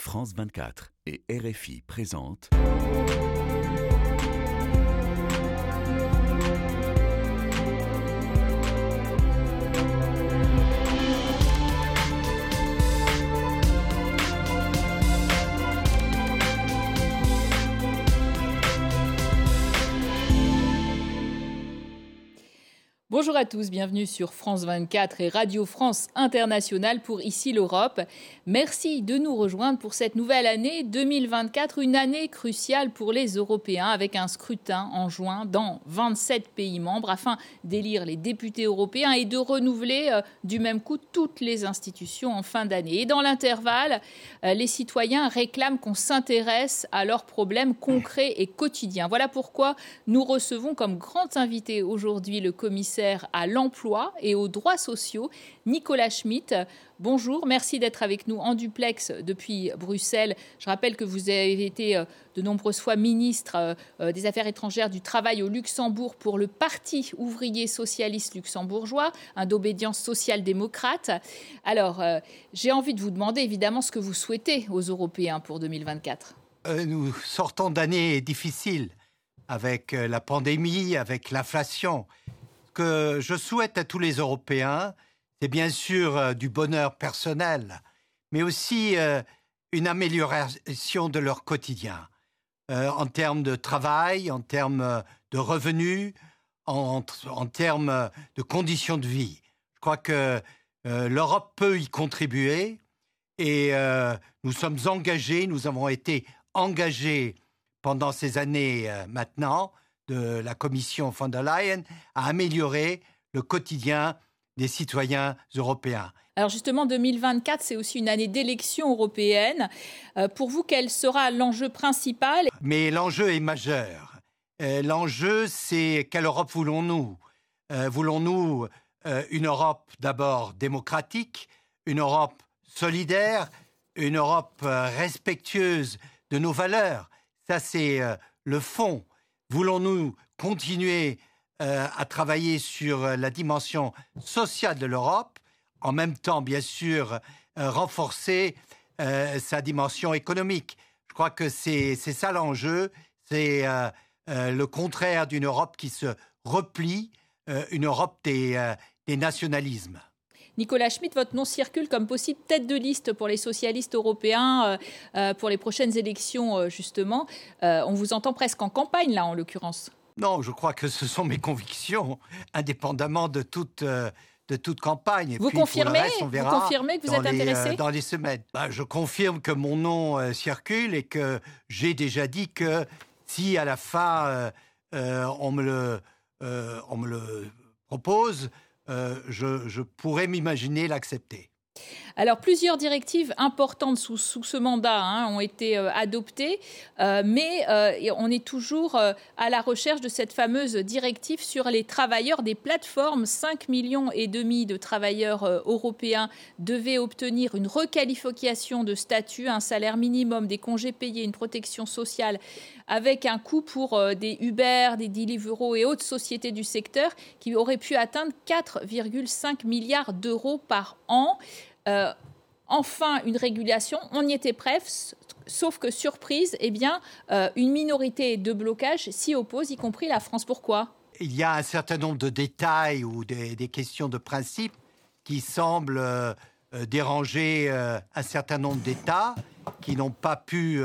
France 24 et RFI présentent. Bonjour à tous, bienvenue sur France 24 et Radio France Internationale pour Ici l'Europe. Merci de nous rejoindre pour cette nouvelle année 2024, une année cruciale pour les Européens avec un scrutin en juin dans 27 pays membres afin d'élire les députés européens et de renouveler euh, du même coup toutes les institutions en fin d'année. Et dans l'intervalle, euh, les citoyens réclament qu'on s'intéresse à leurs problèmes concrets et quotidiens. Voilà pourquoi nous recevons comme grand invité aujourd'hui le commissaire à l'emploi et aux droits sociaux, Nicolas Schmitt. Bonjour, merci d'être avec nous en duplex depuis Bruxelles. Je rappelle que vous avez été euh, de nombreuses fois ministre euh, euh, des Affaires étrangères du Travail au Luxembourg pour le Parti ouvrier socialiste luxembourgeois, un d'obédience social-démocrate. Alors, j'ai envie de vous demander évidemment ce que vous souhaitez aux Européens pour 2024. nous sortons d'années difficiles avec la pandémie, avec l'inflation que je souhaite à tous les Européens, c'est bien sûr euh, du bonheur personnel, mais aussi euh, une amélioration de leur quotidien, euh, en termes de travail, en termes de revenus, en, termes de conditions de vie. Je crois que l'Europe peut y contribuer et nous sommes engagés, nous avons été engagés pendant ces années maintenant de la Commission von der Leyen à améliorer le quotidien des citoyens européens. Alors justement, 2024, c'est aussi une année d'élection européenne. Euh, pour vous, quel sera l'enjeu principal? Mais l'enjeu est majeur. Euh, l'enjeu, c'est quelle Europe voulons-nous? Euh, Voulons-nous une Europe d'abord démocratique, une Europe solidaire, une Europe respectueuse de nos valeurs? Ça, c'est le fond Voulons-nous continuer euh, à travailler sur euh, la dimension sociale de l'Europe, en même temps, bien sûr, euh, renforcer sa dimension économique? Je crois que c'est ça l'enjeu, c'est le contraire d'une Europe qui se replie, une Europe des, des nationalismes. Nicolas Schmitt, votre nom circule comme possible tête de liste pour les socialistes européens pour les prochaines élections, justement. on vous entend presque en campagne, là, en l'occurrence. Non, je crois que ce sont mes convictions, indépendamment de toute, euh, de toute campagne. vous, confirmez, vous confirmez que vous êtes intéressé euh, Dans les semaines. Bah, je confirme que mon nom euh, circule et que j'ai déjà dit que si à la fin on, me le, on me le propose, je, je pourrais m'imaginer l'accepter. Alors, plusieurs directives importantes sous, ce mandat hein, ont été euh, adoptées, euh, mais euh, on est toujours à la recherche de cette fameuse directive sur les travailleurs des plateformes. 5 millions et demi de travailleurs européens devaient obtenir une requalification de statut, un salaire minimum, des congés payés, une protection sociale, avec un coût pour des Uber, des Deliveroo et autres sociétés du secteur qui auraient pu atteindre 4,5 milliards d'euros par an. Euh, enfin une régulation. On y était prêt, sauf que surprise, eh bien, euh, une minorité de blocage s'y oppose, y compris la France. Pourquoi? Il y a un certain nombre de détails ou des, questions de principe qui semblent euh, déranger un certain nombre d'États qui n'ont pas pu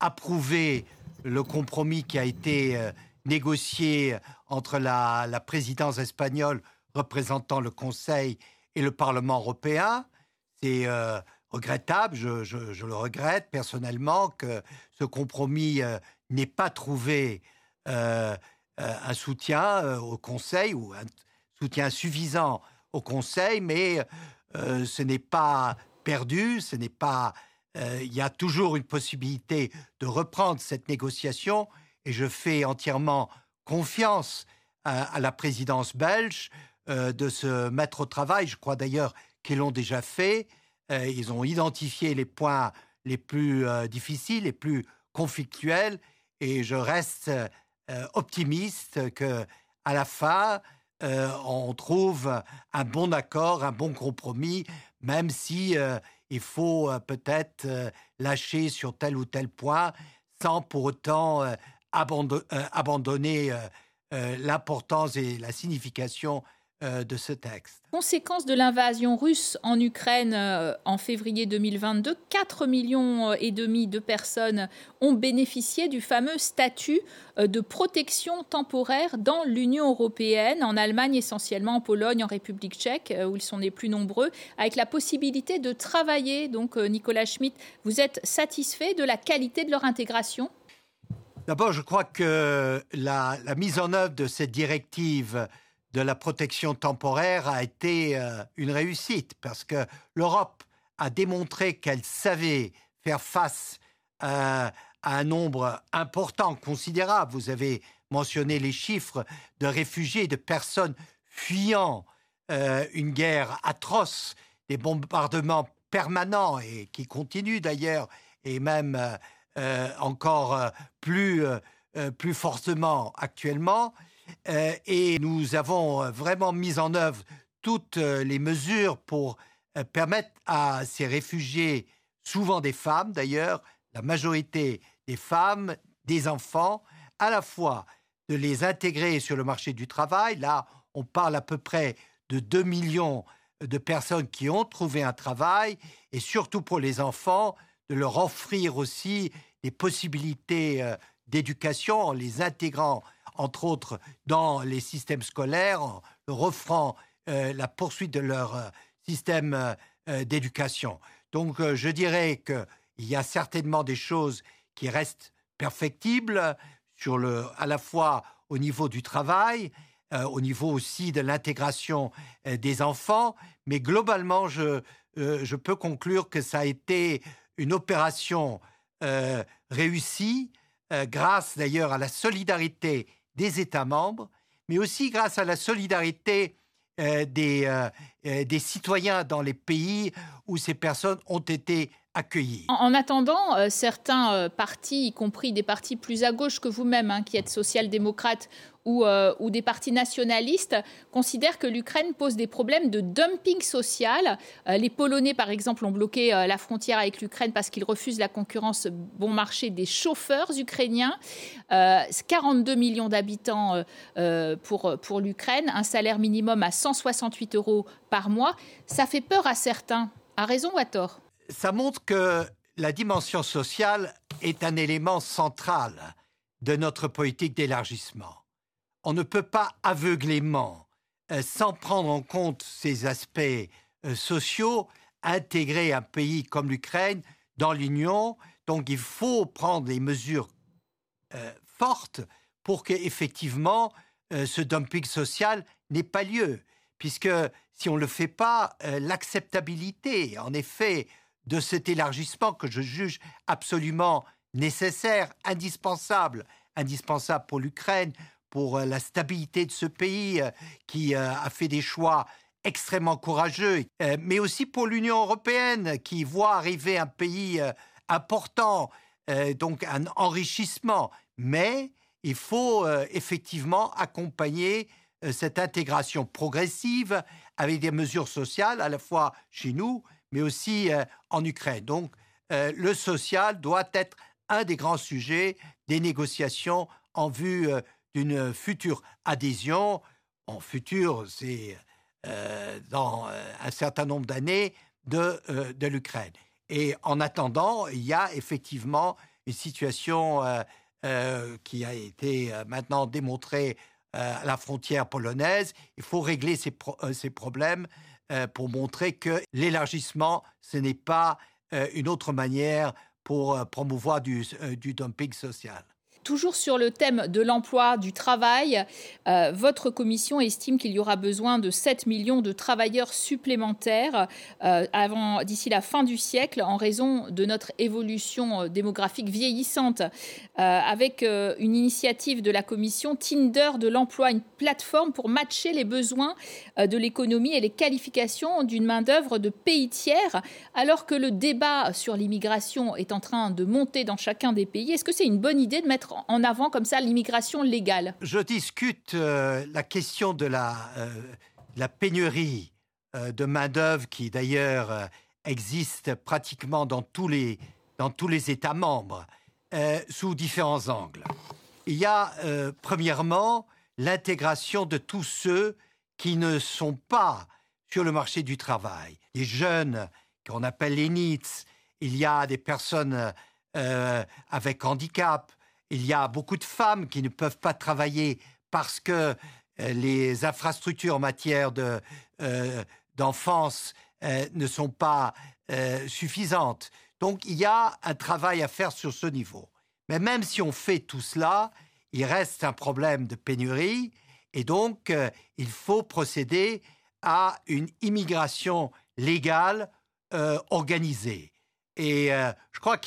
approuver le compromis qui a été négocié entre la présidence espagnole représentant le Conseil et le Parlement européen. C'est euh, regrettable, je, le regrette personnellement, que ce compromis euh, n'ait pas trouvé euh, un soutien au Conseil ou un soutien suffisant au Conseil, mais ce n'est pas perdu, ce n'est pas. Il y a toujours une possibilité de reprendre cette négociation et je fais entièrement confiance à la présidence belge de se mettre au travail. Je crois d'ailleurs qu'ils l'ont déjà fait. Euh, ils ont identifié les points les plus euh, difficiles, les plus conflictuels, et je reste euh, optimiste que à la fin, on trouve un bon accord, un bon compromis, même si il faut peut-être lâcher sur tel ou tel point sans pour autant abandonner l'importance et la signification euh, de ce texte. Conséquence de l'invasion russe en Ukraine euh, en février 2022, 4 millions euh, et demi de personnes ont bénéficié du fameux statut de protection temporaire dans l'Union européenne, en Allemagne essentiellement, en Pologne, en République tchèque, où ils sont les plus nombreux, avec la possibilité de travailler. Donc, Nicolas Schmitt, vous êtes satisfait de la qualité de leur intégration? D'abord, je crois que la, la, mise en œuvre de cette directive de la protection temporaire a été euh, une réussite parce que l'Europe a démontré qu'elle savait faire face euh, à un nombre important, considérable. Vous avez mentionné les chiffres de réfugiés, de personnes fuyant euh, une guerre atroce, des bombardements permanents et qui continuent d'ailleurs, et même encore plus, plus fortement actuellement. Euh, et nous avons euh, vraiment mis en œuvre toutes euh, les mesures pour permettre à ces réfugiés, souvent des femmes d'ailleurs, la majorité des femmes, des enfants, à la fois de les intégrer sur le marché du travail. Là, on parle à peu près de 2 millions de personnes qui ont trouvé un travail, et surtout pour les enfants, de leur offrir aussi des possibilités d'éducation en les intégrant entre autres dans les systèmes scolaires, en leur euh, la poursuite de leur euh, système euh, d'éducation. Donc je dirais qu'il y a certainement des choses qui restent perfectibles, sur le, à la fois au niveau du travail, au niveau aussi de l'intégration des enfants, mais globalement, je, je peux conclure que ça a été une opération réussie, grâce d'ailleurs à la solidarité des États membres, mais aussi grâce à la solidarité euh, euh, euh, des citoyens dans les pays où ces personnes ont été En, attendant, certains partis, y compris des partis plus à gauche que vous-même, hein, qui êtes social-démocrate euh, ou, des partis nationalistes considèrent que l'Ukraine pose des problèmes de dumping social. Euh, les Polonais, par exemple, ont bloqué euh, la frontière avec l'Ukraine parce qu'ils refusent la concurrence bon marché des chauffeurs ukrainiens. 42 millions d'habitants pour, pour l'Ukraine, un salaire minimum à 168 euros par mois. Ça fait peur à certains. À raison ou à tort? Ça montre que la dimension sociale est un élément central de notre politique d'élargissement on ne peut pas aveuglément, euh, sans prendre en compte ces aspects euh, sociaux, intégrer un pays comme l'Ukraine dans l'Union. Donc il faut prendre des mesures euh, fortes pour qu'effectivement ce dumping social n'ait pas lieu. Puisque si on ne le fait pas, l'acceptabilité, en effet, de cet élargissement que je juge absolument nécessaire, indispensable, indispensable pour l'Ukraine, pour euh, la stabilité de ce pays euh, qui euh, a fait des choix extrêmement courageux, mais aussi pour l'Union européenne qui voit arriver un pays important, donc un enrichissement. Mais il faut effectivement accompagner cette intégration progressive avec des mesures sociales à la fois chez nous, mais aussi en Ukraine. Donc le social doit être un des grands sujets des négociations en vue d'une future adhésion. En futur, c'est euh, dans euh, un certain nombre d'années de, euh, de l'Ukraine. Et en attendant, il y a effectivement une situation qui a été maintenant démontrée à la frontière polonaise. Il faut régler ces, ces problèmes pour montrer que l'élargissement, ce n'est pas une autre manière pour promouvoir du, du dumping social. Toujours sur le thème de l'emploi, du travail, euh, votre commission estime qu'il y aura besoin de 7 millions de travailleurs supplémentaires euh, d'ici la fin du siècle en raison de notre évolution euh, démographique vieillissante. avec une initiative de la commission Tinder de l'emploi, une plateforme pour matcher les besoins de l'économie et les qualifications d'une main-d'œuvre de pays tiers, alors que le débat sur l'immigration est en train de monter dans chacun des pays. Est-ce que c'est une bonne idée de mettre en avant comme ça l'immigration légale Je discute euh, la question de la, euh, pénurie euh, de main-d'œuvre qui d'ailleurs existe pratiquement dans tous les, États membres, sous différents angles. Il y a, premièrement, l'intégration de tous ceux qui ne sont pas sur le marché du travail. Les jeunes, qu'on appelle les NEETs, il y a des personnes avec handicap, il y a beaucoup de femmes qui ne peuvent pas travailler parce que les infrastructures en matière de, d'enfance euh, ne sont pas euh, suffisantes. Donc il y a un travail à faire sur ce niveau. Mais même si on fait tout cela, il reste un problème de pénurie et donc euh, il faut procéder à une immigration légale organisée. Et je crois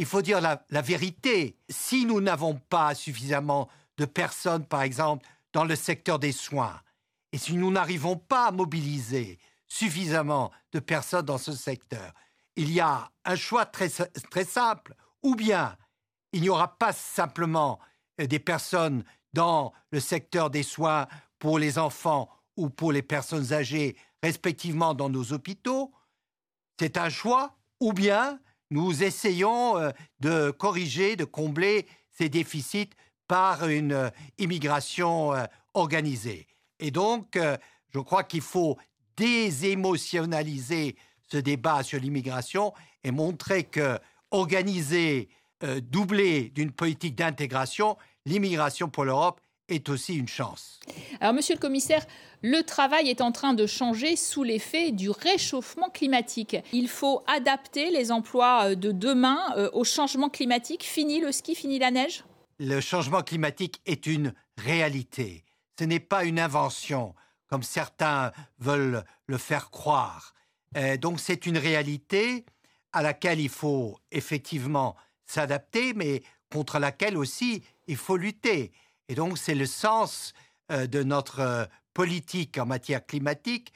qu'il faut dire la, la vérité. Si nous n'avons pas suffisamment de personnes, par exemple, dans le secteur des soins, et si nous n'arrivons pas à mobiliser suffisamment de personnes dans ce secteur. Il y a un choix très, très simple. Ou bien il n'y aura pas simplement euh, des personnes dans le secteur des soins pour les enfants ou pour les personnes âgées, respectivement dans nos hôpitaux. C'est un choix. Ou bien nous essayons euh, de corriger, de combler ces déficits par une euh, immigration organisée. Et donc, je crois qu'il faut désémotionnaliser ce débat sur l'immigration et montrer que organiser, euh, doubler d'une politique d'intégration, l'immigration pour l'Europe est aussi une chance. Alors, monsieur le commissaire, le travail est en train de changer sous l'effet du réchauffement climatique. Il faut adapter les emplois euh, de demain euh, au changement climatique. Fini le ski, fini la neige? Le changement climatique est une réalité. Ce n'est pas une invention comme certains veulent le faire croire. Euh, donc c'est une réalité à laquelle il faut effectivement s'adapter, mais contre laquelle aussi il faut lutter. Et donc c'est le sens euh, de notre euh, politique en matière climatique,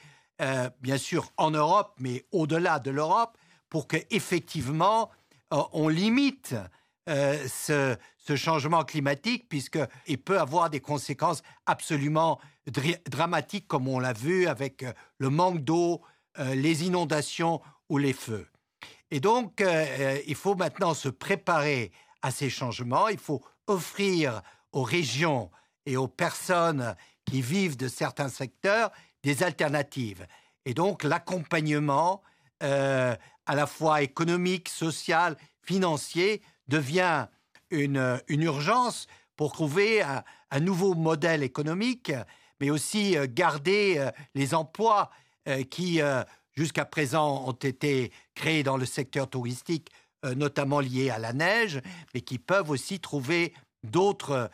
bien sûr en Europe, mais au-delà de l'Europe, pour que effectivement on limite ce, changement climatique, puisqu'il peut avoir des conséquences absolument dramatique comme on l'a vu avec euh, le manque d'eau, euh, les inondations ou les feux. Et donc, euh, il faut maintenant se préparer à ces changements. Il faut offrir aux régions et aux personnes qui vivent de certains secteurs des alternatives. Et donc, l'accompagnement, à la fois économique, social, financier, devient une, une urgence pour trouver un, nouveau modèle économique mais aussi euh, garder euh, les emplois euh, qui, jusqu'à présent, ont été créés dans le secteur touristique, notamment liés à la neige, mais qui peuvent aussi trouver d'autres euh,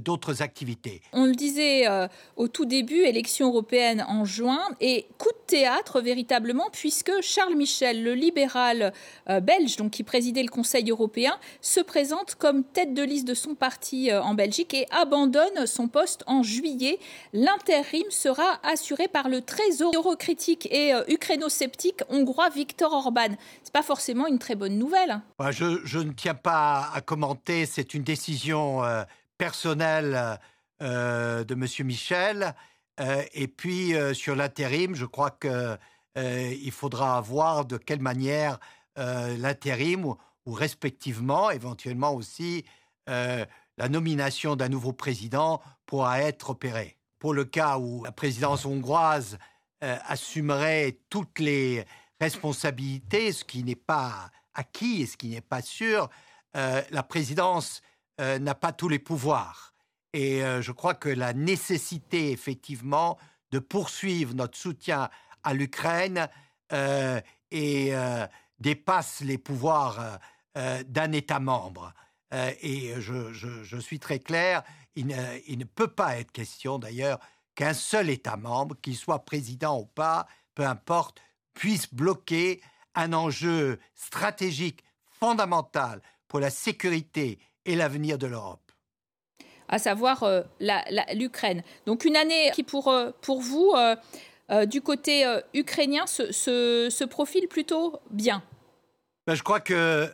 d'autres activités. On le disait euh, au tout début, élection européenne en juin, et coup de théâtre véritablement, puisque Charles Michel, le libéral euh, belge, donc qui présidait le Conseil européen, se présente comme tête de liste de son parti en Belgique et abandonne son poste en juillet. L'intérim sera assuré par le très eurocritique et ukraino-sceptique hongrois Viktor Orban. C'est pas forcément une très bonne nouvelle. Bah, je, je, ne tiens pas à commenter, c'est une décision personnel euh, de M. Michel. Euh, et puis, euh, sur l'intérim, je crois qu'il faudra voir de quelle manière l'intérim, ou, respectivement, éventuellement aussi, la nomination d'un nouveau président pourra être opérée. Pour le cas où la présidence hongroise assumerait toutes les responsabilités, ce qui n'est pas acquis et ce qui n'est pas sûr, la présidence euh, n'a pas tous les pouvoirs. Et euh, je crois que la nécessité, effectivement, de poursuivre notre soutien à l'Ukraine euh, dépasse les pouvoirs d'un État membre. et je, suis très clair, il ne, peut pas être question d'ailleurs qu'un seul État membre, qu'il soit président ou pas, peu importe, puisse bloquer un enjeu stratégique fondamental pour la sécurité et l'avenir de l'Europe à savoir euh, l'Ukraine. Donc une année qui pour, euh, pour vous, euh, du côté ukrainien, se, se, profile plutôt bien? Ben, je crois que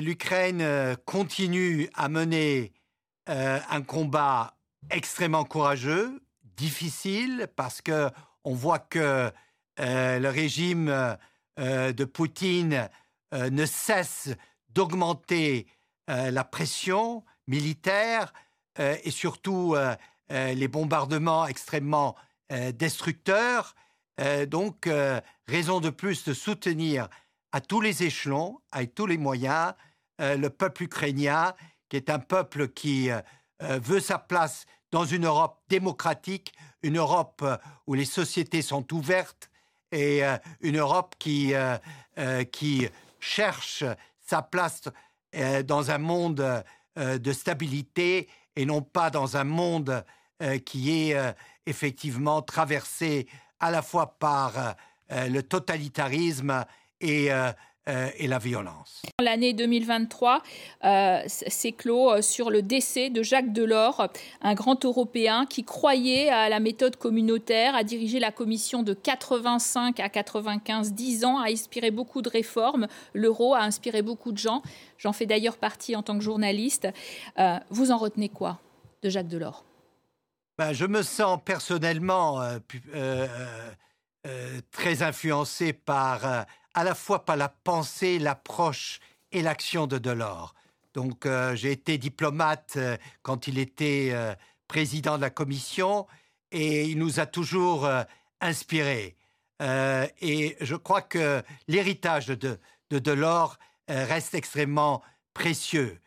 l'Ukraine continue à mener un combat extrêmement courageux, difficile, parce que on voit que le régime de Poutine ne cesse d'augmenter la pression militaire et surtout les bombardements extrêmement destructeurs. donc, raison de plus de soutenir à tous les échelons, avec tous les moyens, le peuple ukrainien, qui est un peuple qui veut sa place dans une Europe démocratique, une Europe euh, où les sociétés sont ouvertes et euh, une Europe qui, euh, qui cherche sa place dans un monde de stabilité et non pas dans un monde qui est effectivement traversé à la fois par le totalitarisme et euh, et la violence. L'année 2023 euh, s'est clos euh, sur le décès de Jacques Delors, un grand Européen qui croyait à la méthode communautaire, a dirigé la Commission de 85 à 95, 10 ans, a inspiré beaucoup de réformes. L'euro a inspiré beaucoup de gens. J'en fais d'ailleurs partie en tant que journaliste. vous en retenez quoi de Jacques Delors? Ben, Je me sens personnellement très influencé par à la fois par la pensée, l'approche et l'action de Delors. Donc euh, j'ai été diplomate euh, quand il était euh, président de la commission et il nous a toujours inspirés. et je crois que l'héritage de, de Delors reste extrêmement précieux.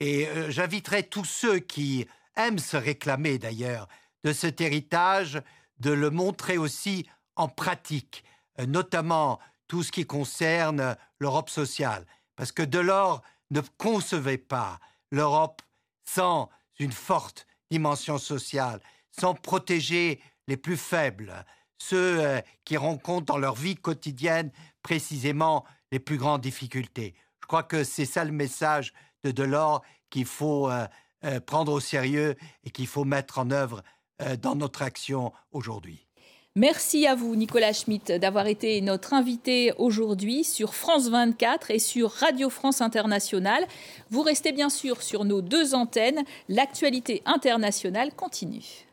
Et j'inviterai tous ceux qui aiment se réclamer d'ailleurs de cet héritage de le montrer aussi en pratique, notamment tout ce qui concerne l'Europe sociale. Parce que Delors ne concevait pas l'Europe sans une forte dimension sociale, sans protéger les plus faibles, ceux euh, qui rencontrent dans leur vie quotidienne précisément les plus grandes difficultés. Je crois que c'est ça le message de Delors qu'il faut euh, euh, prendre au sérieux et qu'il faut mettre en œuvre dans notre action aujourd'hui. Merci à vous, Nicolas Schmitt, d'avoir été notre invité aujourd'hui sur France 24 et sur Radio France Internationale. Vous restez bien sûr sur nos deux antennes. L'actualité internationale continue.